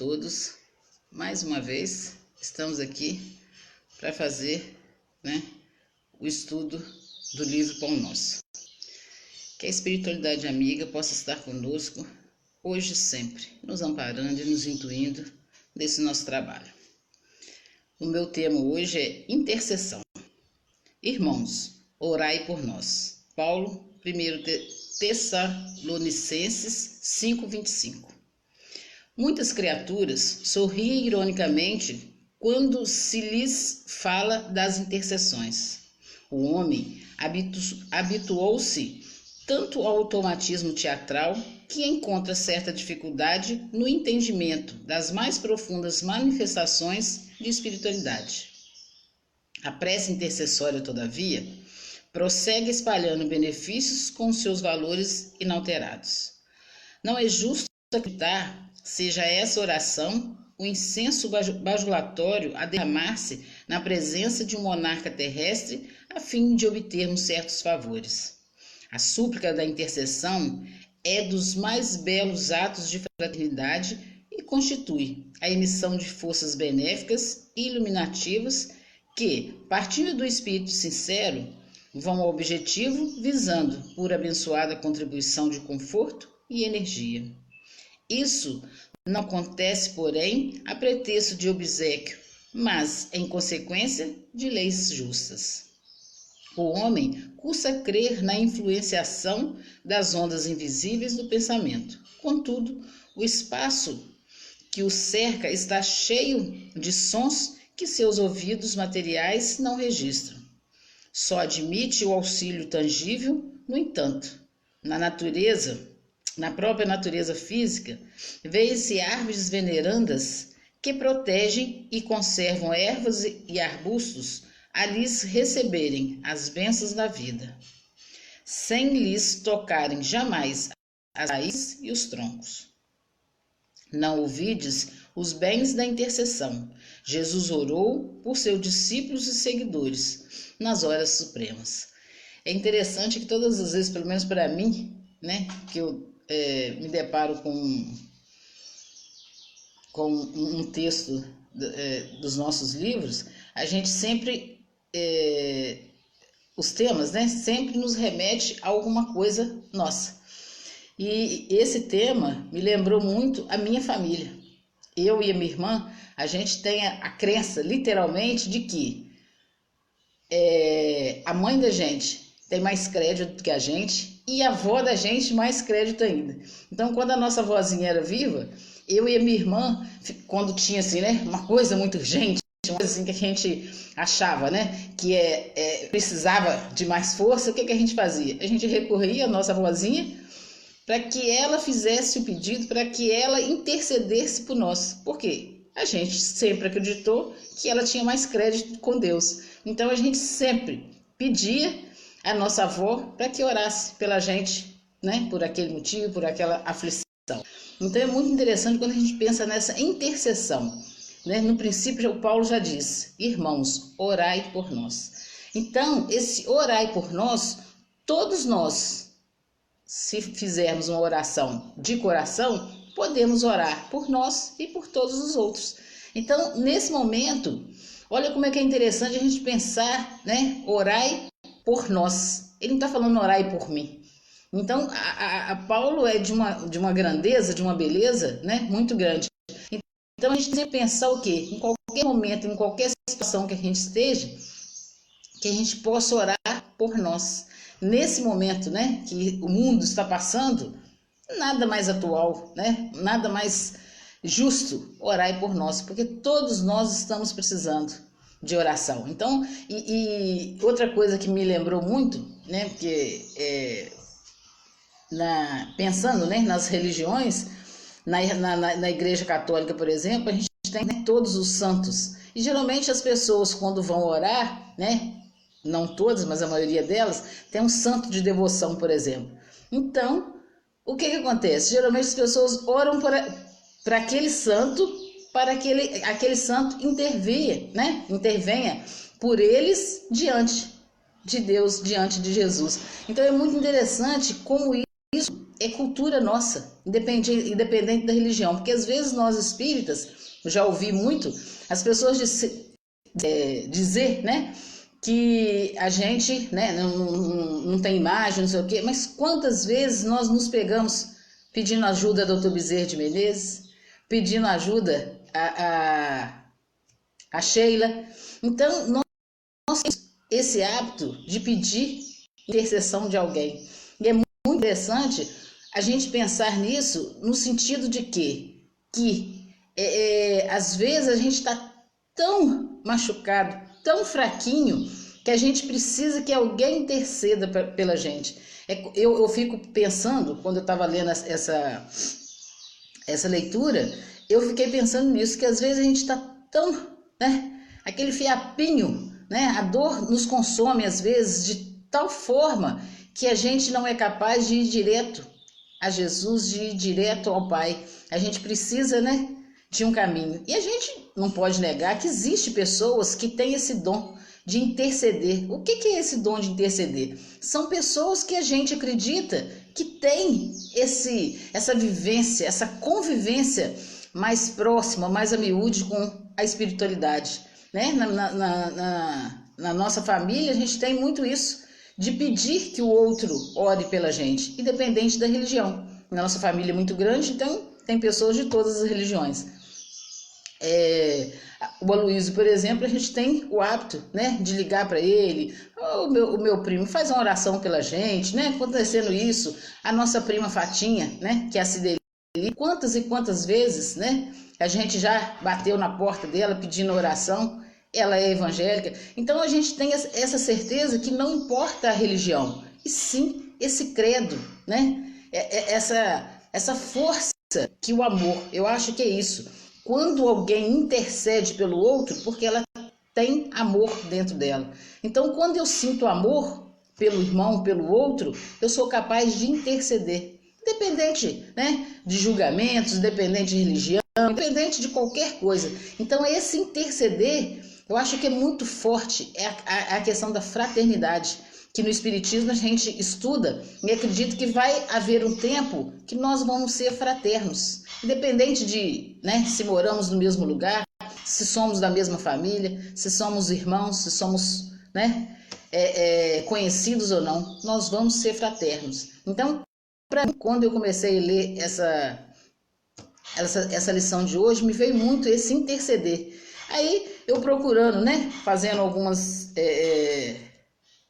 todos. Mais uma vez, estamos aqui para fazer né, o estudo do livro Pão Nosso. Que a espiritualidade amiga possa estar conosco hoje e sempre, nos amparando e nos intuindo nesse nosso trabalho. O meu tema hoje é intercessão. Irmãos, orai por nós. Paulo, 1 Tessalonicenses 5:25. Muitas criaturas sorriem ironicamente quando se lhes fala das intercessões. O homem habitu habituou-se tanto ao automatismo teatral que encontra certa dificuldade no entendimento das mais profundas manifestações de espiritualidade. A prece intercessória, todavia, prossegue espalhando benefícios com seus valores inalterados. Não é justo acreditar seja essa oração o incenso bajulatório a derramar-se na presença de um monarca terrestre a fim de obtermos certos favores. A súplica da intercessão é dos mais belos atos de fraternidade e constitui a emissão de forças benéficas e iluminativas que, partindo do espírito sincero, vão ao objetivo visando por abençoada contribuição de conforto e energia. Isso não acontece, porém, a pretexto de obsequio, mas em consequência de leis justas. O homem custa crer na influenciação das ondas invisíveis do pensamento. Contudo, o espaço que o cerca está cheio de sons que seus ouvidos materiais não registram. Só admite o auxílio tangível, no entanto, na natureza na própria natureza física, vê-se árvores venerandas que protegem e conservam ervas e arbustos a lhes receberem as bênçãos da vida, sem lhes tocarem jamais as raízes e os troncos. Não ouvides os bens da intercessão. Jesus orou por seus discípulos e seguidores nas horas supremas. É interessante que todas as vezes, pelo menos para mim, né, que eu é, me deparo com, com um texto é, dos nossos livros, a gente sempre, é, os temas, né, sempre nos remete a alguma coisa nossa. E esse tema me lembrou muito a minha família. Eu e a minha irmã, a gente tem a, a crença, literalmente, de que é, a mãe da gente tem mais crédito do que a gente e a avó da gente mais crédito ainda. Então, quando a nossa vozinha era viva, eu e a minha irmã, quando tinha assim, né, uma coisa muito urgente, uma coisa assim que a gente achava, né, que é, é precisava de mais força, o que, que a gente fazia? A gente recorria à nossa vozinha para que ela fizesse o pedido, para que ela intercedesse por nós. Por quê? A gente sempre acreditou que ela tinha mais crédito com Deus. Então a gente sempre pedia a nossa avó para que orasse pela gente, né? Por aquele motivo, por aquela aflição. Então é muito interessante quando a gente pensa nessa intercessão. Né? No princípio, o Paulo já diz: Irmãos, orai por nós. Então, esse orai por nós, todos nós, se fizermos uma oração de coração, podemos orar por nós e por todos os outros. Então, nesse momento, olha como é que é interessante a gente pensar, né? Orai por nós. Ele não está falando orai por mim. Então, a, a, Paulo é de uma, de uma grandeza, de uma beleza né, muito grande. Então, a gente tem que pensar o quê? Em qualquer momento, em qualquer situação que a gente esteja, que a gente possa orar por nós. Nesse momento né, que o mundo está passando, nada mais atual, né, nada mais justo orar por nós, porque todos nós estamos precisando de oração. Então, e, e, outra coisa que me lembrou muito, né, porque é, na, pensando né, nas religiões, na, na, na igreja católica, por exemplo, a gente tem né, todos os santos. E geralmente as pessoas, quando vão orar, né, não todas, mas a maioria delas, tem um santo de devoção, por exemplo. Então, o que, que acontece? Geralmente as pessoas oram para aquele santo para que ele, aquele santo intervenha, né? Intervenha por eles diante de Deus, diante de Jesus. Então é muito interessante como isso é cultura nossa, independente, independente da religião. Porque às vezes nós espíritas, já ouvi muito, as pessoas dizer, é, dizer né, que a gente né, não, não, não tem imagem, não sei o quê, mas quantas vezes nós nos pegamos pedindo ajuda ao doutor Bezerra de Menezes, pedindo ajuda a, a, Sheila. Então, nós, nós temos esse hábito de pedir intercessão de alguém. E é muito interessante a gente pensar nisso no sentido de que, que é, é, às vezes a gente está tão machucado, tão fraquinho, que a gente precisa que alguém interceda pela gente. É, eu, eu fico pensando, quando eu estava lendo essa, essa leitura, eu fiquei pensando nisso, que às vezes a gente está tão, né, aquele fiapinho, né, a dor nos consome às vezes de tal forma que a gente não é capaz de ir direto a Jesus, de ir direto ao Pai. A gente precisa, né, de um caminho. E a gente não pode negar que existe pessoas que têm esse dom de interceder. O que, que é esse dom de interceder? São pessoas que a gente acredita que tem esse, essa vivência, essa convivência mais próxima, mais a miúde com a espiritualidade. Né? Na, na, na, na nossa família, a gente tem muito isso de pedir que o outro ore pela gente, independente da religião. Na nossa família é muito grande, então tem pessoas de todas as religiões. É, o Aloysio, por exemplo, a gente tem o hábito né, de ligar para ele, oh, o, meu, o meu primo faz uma oração pela gente, né? Acontecendo isso, a nossa prima Fatinha, né, que é a Cideli, quantas e quantas vezes, né? A gente já bateu na porta dela pedindo oração ela é evangélica. Então a gente tem essa certeza que não importa a religião, e sim esse credo, né? É, é, essa, essa força que o amor, eu acho que é isso. Quando alguém intercede pelo outro, porque ela tem amor dentro dela. Então, quando eu sinto amor pelo irmão, pelo outro, eu sou capaz de interceder. Independente né, de julgamentos, independente de religião, independente de qualquer coisa. Então, esse interceder eu acho que é muito forte é a, a, questão da fraternidade, que no Espiritismo a gente estuda e acredita que vai haver um tempo que nós vamos ser fraternos, independente de né, se moramos no mesmo lugar, se somos da mesma família, se somos irmãos, se somos né, é, é, conhecidos ou não, nós vamos ser fraternos. Então, pra, quando eu comecei a ler essa, essa, essa lição de hoje, me veio muito esse interceder. Aí eu procurando, né, fazendo algumas é, é,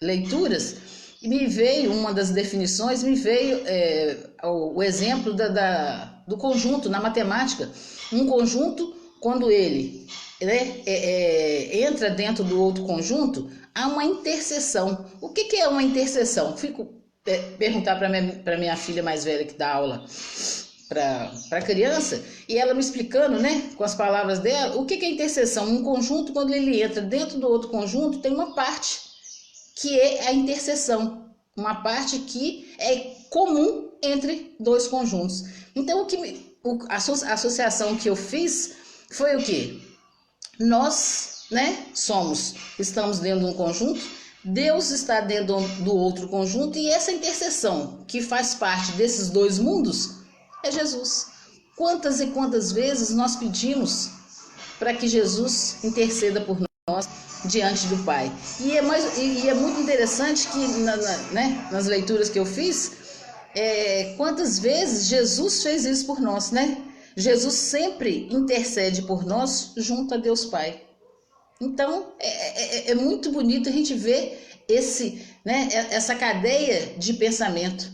leituras, me veio uma das definições, me veio é, o, o, exemplo da, da, do conjunto na matemática. Um conjunto, quando ele né, é, é, entra dentro do outro conjunto, há uma interseção. O que, que é uma interseção? Fico perguntar para minha, minha filha mais velha que dá aula para a criança e ela me explicando, né, com as palavras dela, o que, que é interseção. Um conjunto, quando ele entra dentro do outro conjunto, tem uma parte que é a interseção, uma parte que é comum entre dois conjuntos. Então, o que o, a associação que eu fiz foi o que? Nós, né, somos, estamos dentro de um conjunto, Deus está dentro do outro conjunto e essa interseção que faz parte desses dois mundos é Jesus. Quantas e quantas vezes nós pedimos para que Jesus interceda por nós diante do Pai? E é, mais, e é muito interessante que na, na, né, nas leituras que eu fiz, é, quantas vezes Jesus fez isso por nós, né? Jesus sempre intercede por nós junto a Deus Pai. Então é, é, é muito bonito a gente ver esse, né, essa cadeia de pensamento.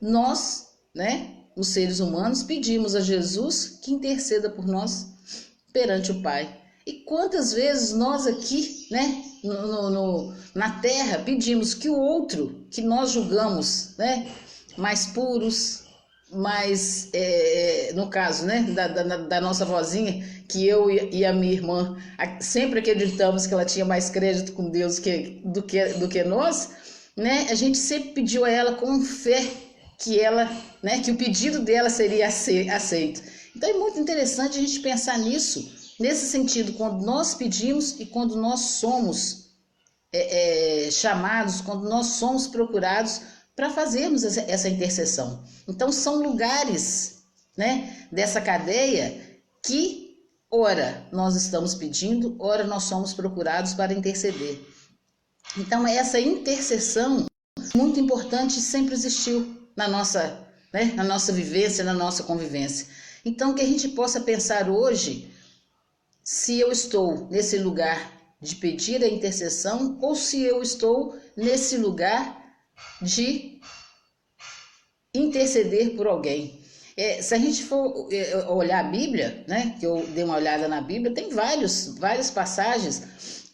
Nós, né, os seres humanos, pedimos a Jesus que interceda por nós perante o Pai. E quantas vezes nós aqui, né, no, no, na terra, pedimos que o outro, que nós julgamos, né, mais puros, mais, é, no caso, né, da, da, da, nossa vozinha, que eu e a minha irmã sempre acreditamos que ela tinha mais crédito com Deus que, do, que, do que nós, né, a gente sempre pediu a ela com fé que ela, né, que o pedido dela seria aceito. Então é muito interessante a gente pensar nisso, nesse sentido, quando nós pedimos e quando nós somos é, é, chamados, quando nós somos procurados para fazermos essa intercessão. Então são lugares, né, dessa cadeia que ora nós estamos pedindo, ora nós somos procurados para interceder. Então essa intercessão muito importante sempre existiu na nossa, né, na nossa vivência, na nossa convivência. Então que a gente possa pensar hoje se eu estou nesse lugar de pedir a intercessão ou se eu estou nesse lugar de interceder por alguém. É, se a gente for é, olhar a Bíblia, né, que eu dei uma olhada na Bíblia, tem vários, várias passagens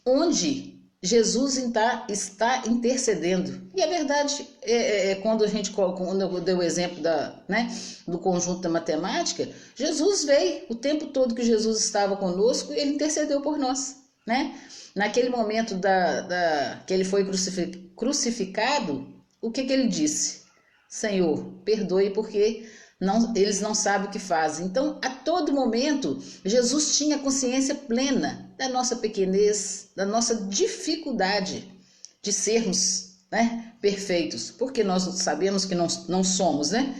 onde Jesus está, está intercedendo. E a verdade é, é, é, quando a gente quando eu dei o exemplo da, né, do conjunto da matemática, Jesus veio o tempo todo que Jesus estava conosco, ele intercedeu por nós, né? Naquele momento da, da que ele foi crucificado, o que, que ele disse? Senhor, perdoe porque não, eles não sabem o que fazem. Então, a todo momento, Jesus tinha consciência plena da nossa pequenez, da nossa dificuldade de sermos né, perfeitos, porque nós sabemos que não, não somos, né?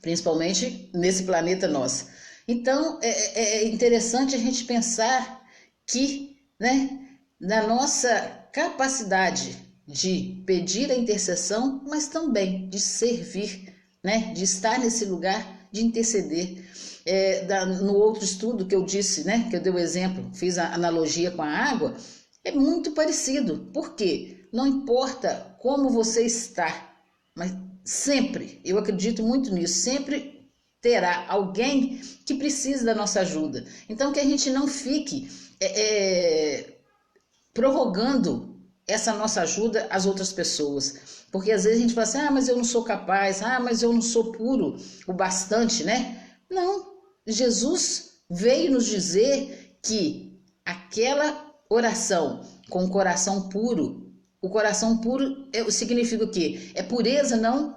Principalmente nesse planeta nosso. Então, é, é, é interessante a gente pensar que, né, na nossa capacidade de pedir a intercessão, mas também de servir né, de estar nesse lugar de interceder. É, da, no outro estudo que eu disse, né, que eu dei o exemplo, fiz a analogia com a água, é muito parecido. Por quê? Não importa como você está, mas sempre, eu acredito muito nisso, sempre terá alguém que precisa da nossa ajuda. Então que a gente não fique é, é, prorrogando essa nossa ajuda às outras pessoas. Porque às vezes a gente fala assim: ah, mas eu não sou capaz, ah, mas eu não sou puro o bastante, né? Não. Jesus veio nos dizer que aquela oração com o coração puro, o coração puro é, significa o quê? É pureza, não?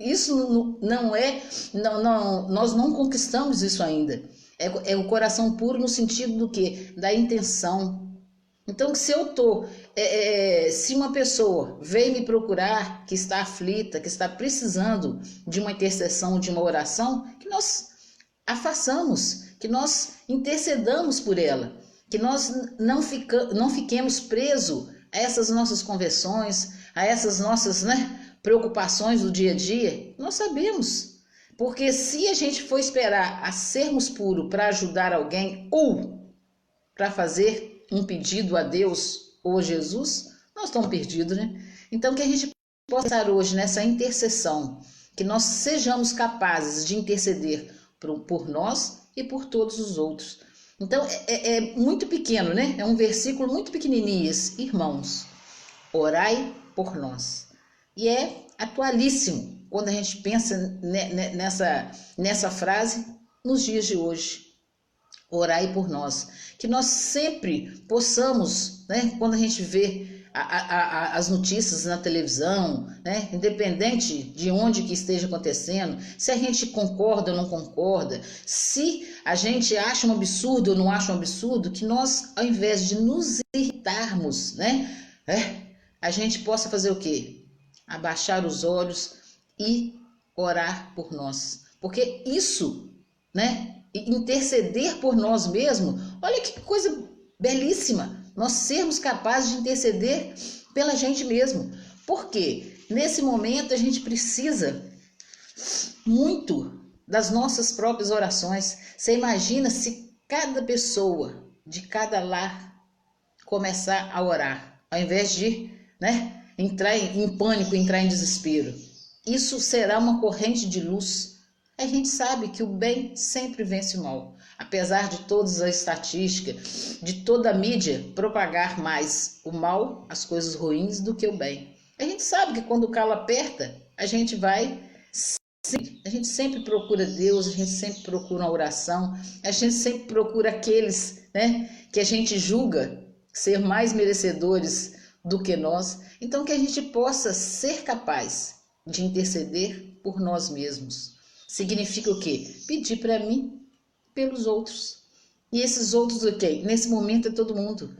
Isso não é, não, não, nós não conquistamos isso ainda. É, é o coração puro no sentido do que? Da intenção, então, se eu tô, é, é, se uma pessoa vem me procurar que está aflita, que está precisando de uma intercessão, de uma oração, que nós a façamos, que nós intercedamos por ela, que nós não, fica, não fiquemos presos a essas nossas conversões, a essas nossas né, preocupações do dia a dia. Nós sabemos, porque se a gente for esperar a sermos puros para ajudar alguém ou para fazer um pedido a Deus ou a Jesus, nós estamos perdidos, né? Então, que a gente possa estar hoje nessa intercessão, que nós sejamos capazes de interceder por, por nós e por todos os outros. Então, é, é, é muito pequeno, né? É um versículo muito pequenininho, irmãos, orai por nós. E é atualíssimo quando a gente pensa nessa, nessa frase nos dias de hoje orai por nós. Que nós sempre possamos, né, quando a gente vê a, a, as notícias na televisão, né, independente de onde que esteja acontecendo, se a gente concorda ou não concorda, se a gente acha um absurdo ou não acha um absurdo, que nós, ao invés de nos irritarmos, né, é, a gente possa fazer o quê? Abaixar os olhos e orar por nós. Porque isso, né, interceder por nós mesmos, olha que coisa belíssima, nós sermos capazes de interceder pela gente mesmo. Porque nesse momento a gente precisa muito das nossas próprias orações. Você imagina se cada pessoa de cada lar começar a orar, ao invés de, né, entrar em pânico, entrar em desespero. Isso será uma corrente de luz a gente sabe que o bem sempre vence o mal. Apesar de todas as estatísticas, de toda a mídia propagar mais o mal, as coisas ruins, do que o bem. A gente sabe que quando o calo aperta, a gente vai. A gente sempre procura Deus, a gente sempre procura uma oração, a gente sempre procura aqueles né, que a gente julga ser mais merecedores do que nós. Então, que a gente possa ser capaz de interceder por nós mesmos Significa o quê? Pedir para mim pelos outros. E esses outros o quê? Nesse momento é todo mundo.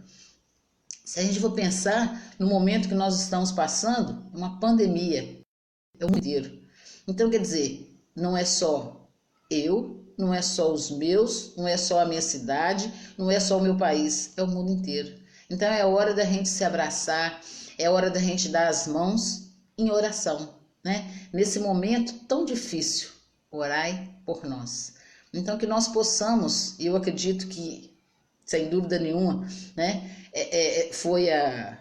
Se a gente for pensar no momento que nós estamos passando, uma pandemia, é o mundo inteiro. Então, quer dizer, não é só eu, não é só os meus, não é só a minha cidade, não é só o meu país, é o mundo inteiro. Então é hora da gente se abraçar, é hora da gente dar as mãos em oração, né? Nesse momento tão difícil, orai por nós. Então que nós possamos, e eu acredito que, sem dúvida nenhuma, né, é, é, foi a,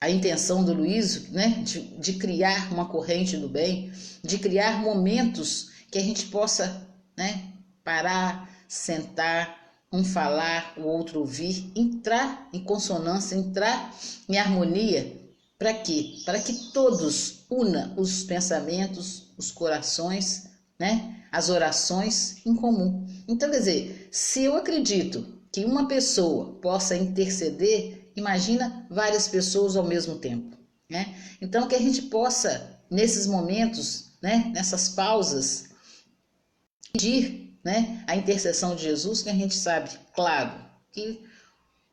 a intenção do Luísio, né, de, de criar uma corrente do bem, de criar momentos que a gente possa, né, parar, sentar, um falar, o outro ouvir, entrar em consonância, entrar em harmonia. Para quê? Para que todos una os pensamentos, os corações, né? As orações em comum. Então, quer dizer, se eu acredito que uma pessoa possa interceder, imagina várias pessoas ao mesmo tempo, né? Então, que a gente possa nesses momentos, né, nessas pausas, pedir né, a intercessão de Jesus, que a gente sabe, claro, que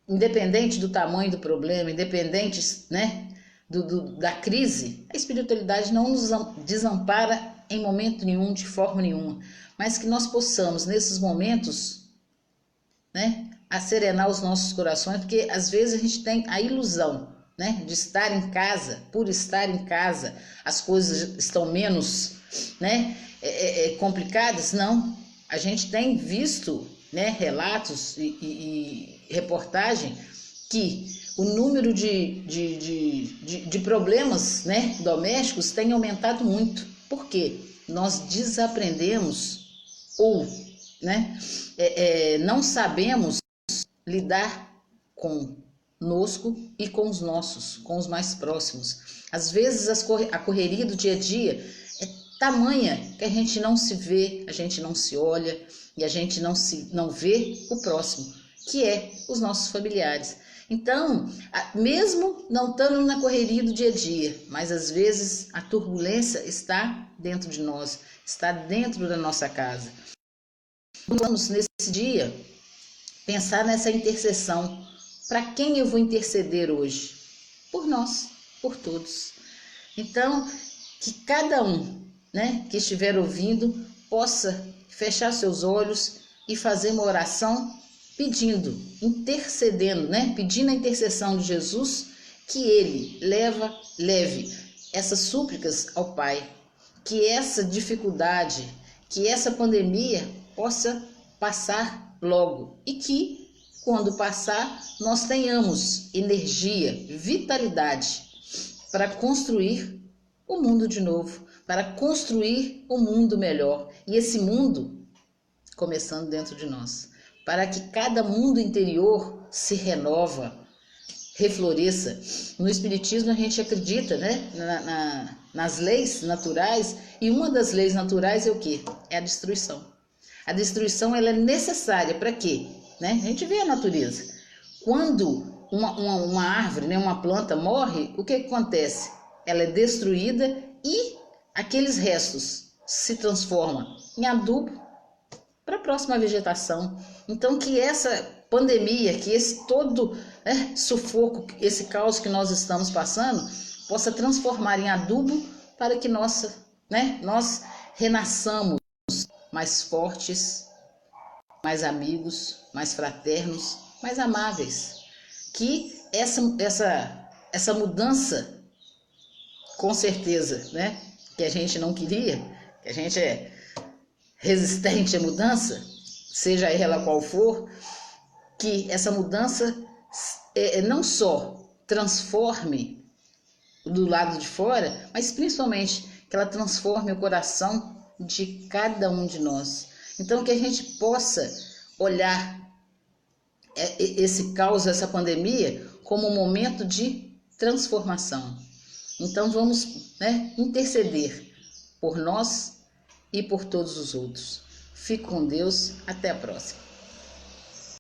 independente do tamanho do problema, independente né, do, do, da crise, a espiritualidade não nos desampara em momento nenhum, de forma nenhuma, mas que nós possamos, nesses momentos, né, serenar os nossos corações, porque às vezes a gente tem a ilusão né, de estar em casa, por estar em casa, as coisas estão menos né, é, é, é complicadas. Não, a gente tem visto né, relatos e, e, e reportagem que o número de, de, de, de, de problemas né, domésticos tem aumentado muito. Por quê? Nós desaprendemos ou né, é, é, não sabemos lidar conosco e com os nossos, com os mais próximos. Às vezes a correria do dia a dia tamanha que a gente não se vê, a gente não se olha e a gente não se não vê o próximo, que é os nossos familiares. Então, mesmo não estando na correria do dia a dia, mas às vezes a turbulência está dentro de nós, está dentro da nossa casa. Vamos nesse dia pensar nessa intercessão. Para quem eu vou interceder hoje? Por nós, por todos. Então, que cada um né, que estiver ouvindo possa fechar seus olhos e fazer uma oração pedindo, intercedendo, né, pedindo a intercessão de Jesus que ele leva, leve essas súplicas ao Pai, que essa dificuldade, que essa pandemia possa passar logo. E que quando passar nós tenhamos energia, vitalidade para construir o mundo de novo, para construir um mundo melhor. E esse mundo começando dentro de nós, para que cada mundo interior se renova, refloresça. No Espiritismo a gente acredita né, na, na, nas leis naturais e uma das leis naturais é o que? É a destruição. A destruição ela é necessária para quê? Né? A gente vê a natureza. Quando uma, uma, uma árvore, né, uma planta morre, o que, acontece? Ela é destruída e aqueles restos se transformam em adubo para a próxima vegetação. Então, que essa pandemia, que esse todo né, sufoco, esse caos que nós estamos passando, possa transformar em adubo para que nossa, né, nós renasçamos mais fortes, mais amigos, mais fraternos, mais amáveis. Que essa, essa, essa mudança, com certeza, né, que a gente não queria, que a gente é resistente à mudança, seja ela qual for, que essa mudança é, é, não só transforme do lado de fora, mas principalmente que ela transforme o coração de cada um de nós. Então, que a gente possa olhar é, esse caos, essa pandemia, como um momento de transformação. Então vamos né, interceder por nós e por todos os outros. Fique com Deus. Até a próxima.